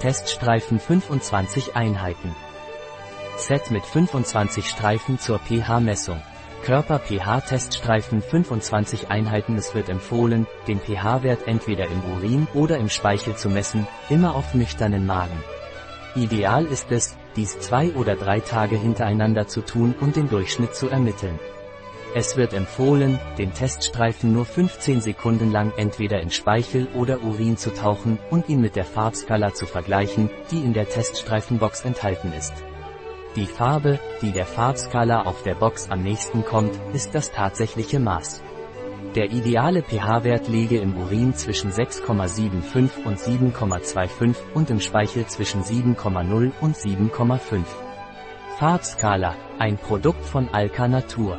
Teststreifen 25 Einheiten. Set mit 25 Streifen zur pH-Messung. Körper-pH-Teststreifen 25 Einheiten Es wird empfohlen, den pH-Wert entweder im Urin oder im Speichel zu messen, immer auf nüchternen Magen. Ideal ist es, dies zwei oder drei Tage hintereinander zu tun und den Durchschnitt zu ermitteln. Es wird empfohlen, den Teststreifen nur 15 Sekunden lang entweder in Speichel oder Urin zu tauchen und ihn mit der Farbskala zu vergleichen, die in der Teststreifenbox enthalten ist. Die Farbe, die der Farbskala auf der Box am nächsten kommt, ist das tatsächliche Maß. Der ideale pH-Wert liege im Urin zwischen 6,75 und 7,25 und im Speichel zwischen 7,0 und 7,5. Farbskala, ein Produkt von Alka Natur.